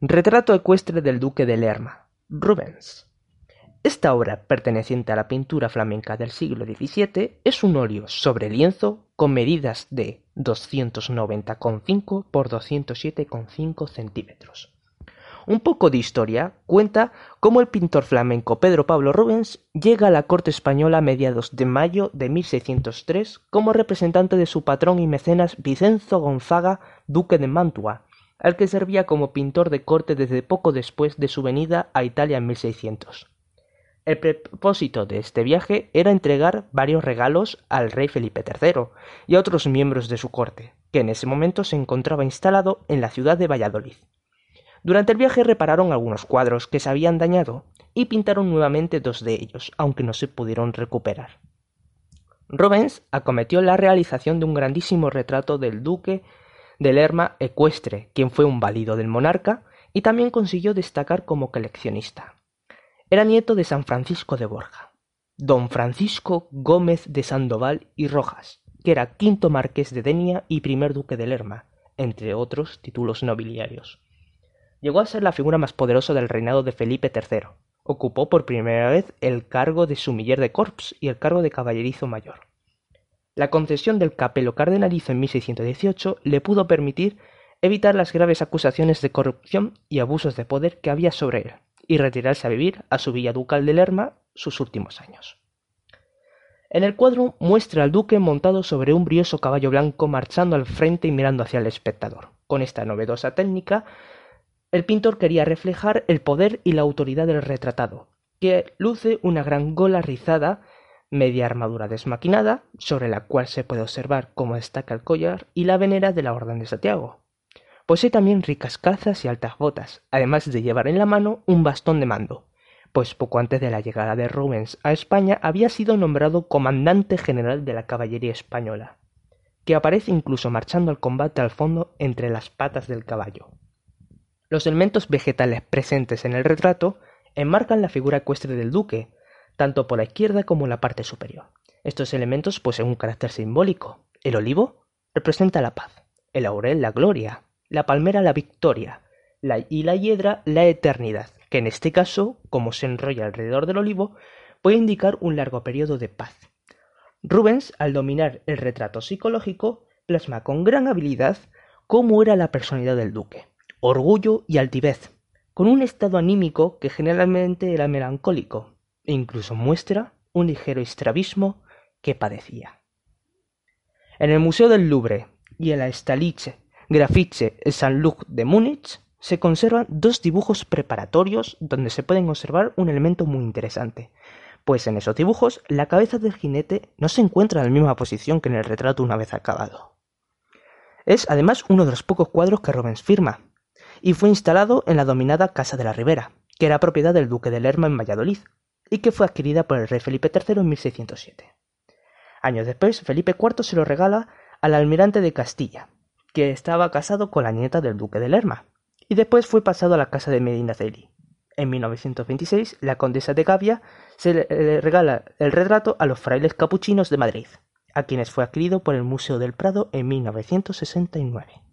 Retrato ecuestre del duque de Lerma, Rubens. Esta obra, perteneciente a la pintura flamenca del siglo XVII, es un óleo sobre lienzo con medidas de 290,5 por 207,5 centímetros. Un poco de historia cuenta cómo el pintor flamenco Pedro Pablo Rubens llega a la corte española a mediados de mayo de 1603 como representante de su patrón y mecenas Vicenzo Gonzaga, duque de Mantua, al que servía como pintor de corte desde poco después de su venida a Italia en 1600. El propósito de este viaje era entregar varios regalos al rey Felipe III y a otros miembros de su corte, que en ese momento se encontraba instalado en la ciudad de Valladolid. Durante el viaje repararon algunos cuadros que se habían dañado y pintaron nuevamente dos de ellos, aunque no se pudieron recuperar. Rubens acometió la realización de un grandísimo retrato del duque de Lerma ecuestre, quien fue un válido del monarca, y también consiguió destacar como coleccionista. Era nieto de San Francisco de Borja, don Francisco Gómez de Sandoval y Rojas, que era quinto marqués de Denia y primer duque de Lerma, entre otros títulos nobiliarios. Llegó a ser la figura más poderosa del reinado de Felipe III. Ocupó por primera vez el cargo de sumiller de corps y el cargo de caballerizo mayor. La concesión del capelo cardenalizo en 1618 le pudo permitir evitar las graves acusaciones de corrupción y abusos de poder que había sobre él, y retirarse a vivir a su villa ducal de Lerma sus últimos años. En el cuadro muestra al duque montado sobre un brioso caballo blanco marchando al frente y mirando hacia el espectador. Con esta novedosa técnica, el pintor quería reflejar el poder y la autoridad del retratado, que luce una gran gola rizada media armadura desmaquinada, sobre la cual se puede observar cómo destaca el collar y la venera de la Orden de Santiago. Posee también ricas calzas y altas botas, además de llevar en la mano un bastón de mando, pues poco antes de la llegada de Rubens a España había sido nombrado comandante general de la caballería española, que aparece incluso marchando al combate al fondo entre las patas del caballo. Los elementos vegetales presentes en el retrato enmarcan la figura ecuestre del duque, tanto por la izquierda como en la parte superior. Estos elementos poseen un carácter simbólico. El olivo representa la paz, el laurel la gloria, la palmera la victoria y la hiedra la eternidad, que en este caso, como se enrolla alrededor del olivo, puede indicar un largo periodo de paz. Rubens, al dominar el retrato psicológico, plasma con gran habilidad cómo era la personalidad del duque, orgullo y altivez, con un estado anímico que generalmente era melancólico, e incluso muestra un ligero estrabismo que padecía. En el Museo del Louvre y en la Staliche Grafice Saint-Luc de Múnich se conservan dos dibujos preparatorios donde se pueden observar un elemento muy interesante, pues en esos dibujos la cabeza del jinete no se encuentra en la misma posición que en el retrato una vez acabado. Es además uno de los pocos cuadros que Rubens firma, y fue instalado en la dominada Casa de la Ribera, que era propiedad del duque de Lerma en Valladolid, y que fue adquirida por el rey Felipe III en 1607. Años después, Felipe IV se lo regala al almirante de Castilla, que estaba casado con la nieta del duque de Lerma, y después fue pasado a la casa de Medinaceli. En 1926, la condesa de Gavia se le regala el retrato a los frailes capuchinos de Madrid, a quienes fue adquirido por el Museo del Prado en 1969.